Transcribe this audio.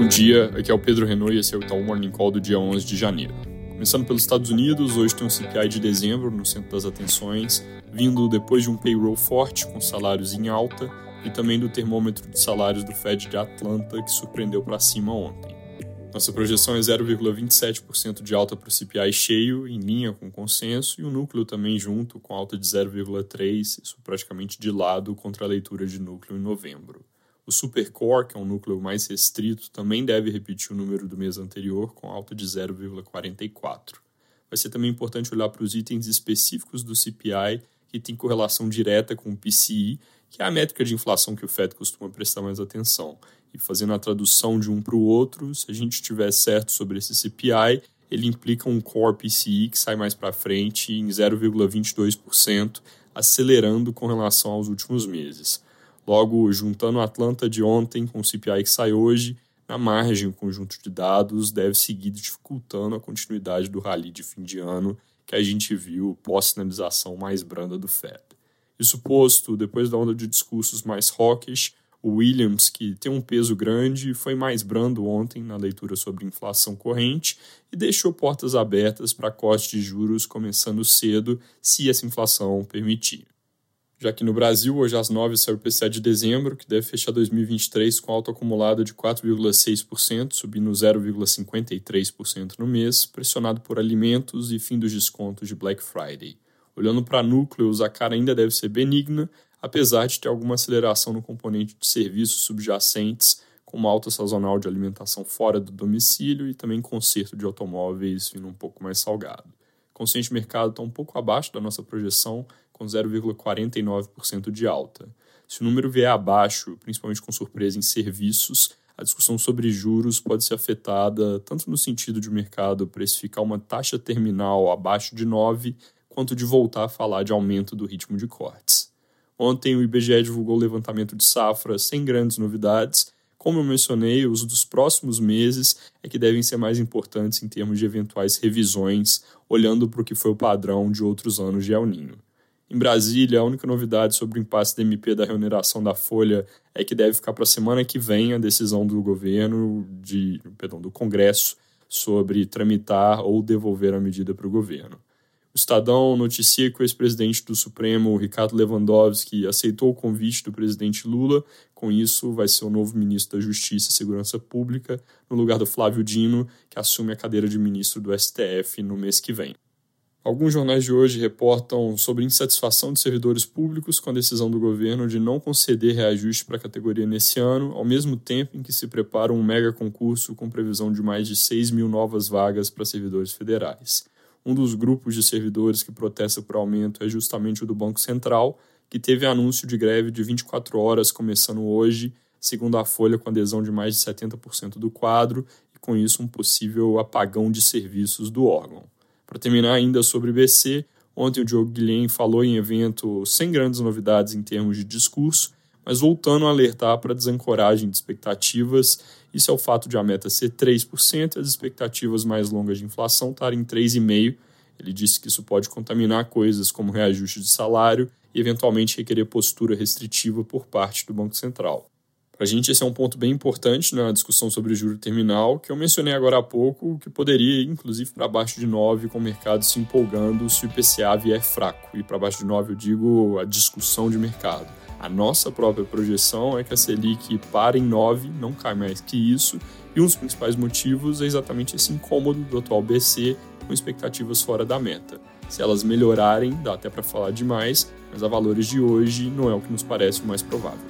Bom dia, aqui é o Pedro Renault e esse é o Itaú Morning Call do dia 11 de janeiro. Começando pelos Estados Unidos, hoje tem um CPI de dezembro no centro das atenções, vindo depois de um payroll forte com salários em alta e também do termômetro de salários do Fed de Atlanta que surpreendeu para cima ontem. Nossa projeção é 0,27% de alta para o CPI cheio, em linha com o consenso, e o núcleo também junto, com alta de 0,3%, isso praticamente de lado contra a leitura de núcleo em novembro. O Supercore, que é um núcleo mais restrito, também deve repetir o número do mês anterior, com alta de 0,44. Vai ser também importante olhar para os itens específicos do CPI, que tem correlação direta com o PCI, que é a métrica de inflação que o FED costuma prestar mais atenção. E fazendo a tradução de um para o outro, se a gente estiver certo sobre esse CPI, ele implica um core PCI que sai mais para frente em 0,22%, acelerando com relação aos últimos meses. Logo, juntando a Atlanta de ontem com o CPI que sai hoje, na margem o conjunto de dados deve seguir dificultando a continuidade do rally de fim de ano que a gente viu pós-sinalização mais branda do Fed. Isso posto, depois da onda de discursos mais hawkish, o Williams, que tem um peso grande, foi mais brando ontem na leitura sobre inflação corrente e deixou portas abertas para corte de juros começando cedo, se essa inflação permitir já que no Brasil, hoje às 9 sai o PCA de dezembro, que deve fechar 2023 com alta acumulada de 4,6%, subindo 0,53% no mês, pressionado por alimentos e fim dos descontos de Black Friday. Olhando para núcleos, a cara ainda deve ser benigna, apesar de ter alguma aceleração no componente de serviços subjacentes, como alta sazonal de alimentação fora do domicílio e também conserto de automóveis vindo um pouco mais salgado. Consciente mercado está um pouco abaixo da nossa projeção, com 0,49% de alta. Se o número vier abaixo, principalmente com surpresa em serviços, a discussão sobre juros pode ser afetada tanto no sentido de o mercado precificar uma taxa terminal abaixo de 9, quanto de voltar a falar de aumento do ritmo de cortes. Ontem o IBGE divulgou o levantamento de safra sem grandes novidades. Como eu mencionei, os dos próximos meses é que devem ser mais importantes em termos de eventuais revisões, olhando para o que foi o padrão de outros anos de El Ninho. Em Brasília, a única novidade sobre o impasse da MP da remuneração da Folha é que deve ficar para a semana que vem a decisão do governo, de, perdão, do Congresso, sobre tramitar ou devolver a medida para o governo. O Estadão noticia que o ex-presidente do Supremo, Ricardo Lewandowski, aceitou o convite do presidente Lula. Com isso, vai ser o novo ministro da Justiça e Segurança Pública, no lugar do Flávio Dino, que assume a cadeira de ministro do STF no mês que vem. Alguns jornais de hoje reportam sobre insatisfação de servidores públicos com a decisão do governo de não conceder reajuste para a categoria nesse ano, ao mesmo tempo em que se prepara um mega concurso com previsão de mais de 6 mil novas vagas para servidores federais. Um dos grupos de servidores que protesta por aumento é justamente o do Banco Central, que teve anúncio de greve de 24 horas começando hoje, segundo a Folha, com adesão de mais de 70% do quadro, e com isso um possível apagão de serviços do órgão. Para terminar ainda sobre BC, ontem o Diogo Guilhem falou em evento sem grandes novidades em termos de discurso, mas voltando a alertar para a desancoragem de expectativas. Isso é o fato de a meta ser 3% e as expectativas mais longas de inflação estarem em 3,5%. Ele disse que isso pode contaminar coisas como reajuste de salário e eventualmente requerer postura restritiva por parte do Banco Central. Para a gente, esse é um ponto bem importante na discussão sobre o juro terminal, que eu mencionei agora há pouco, que poderia ir, inclusive, para baixo de 9, com o mercado se empolgando se o IPCA vier fraco. E para baixo de 9, eu digo a discussão de mercado. A nossa própria projeção é que a Selic para em 9, não cai mais que isso, e um dos principais motivos é exatamente esse incômodo do atual BC com expectativas fora da meta. Se elas melhorarem, dá até para falar demais, mas a valores de hoje não é o que nos parece o mais provável.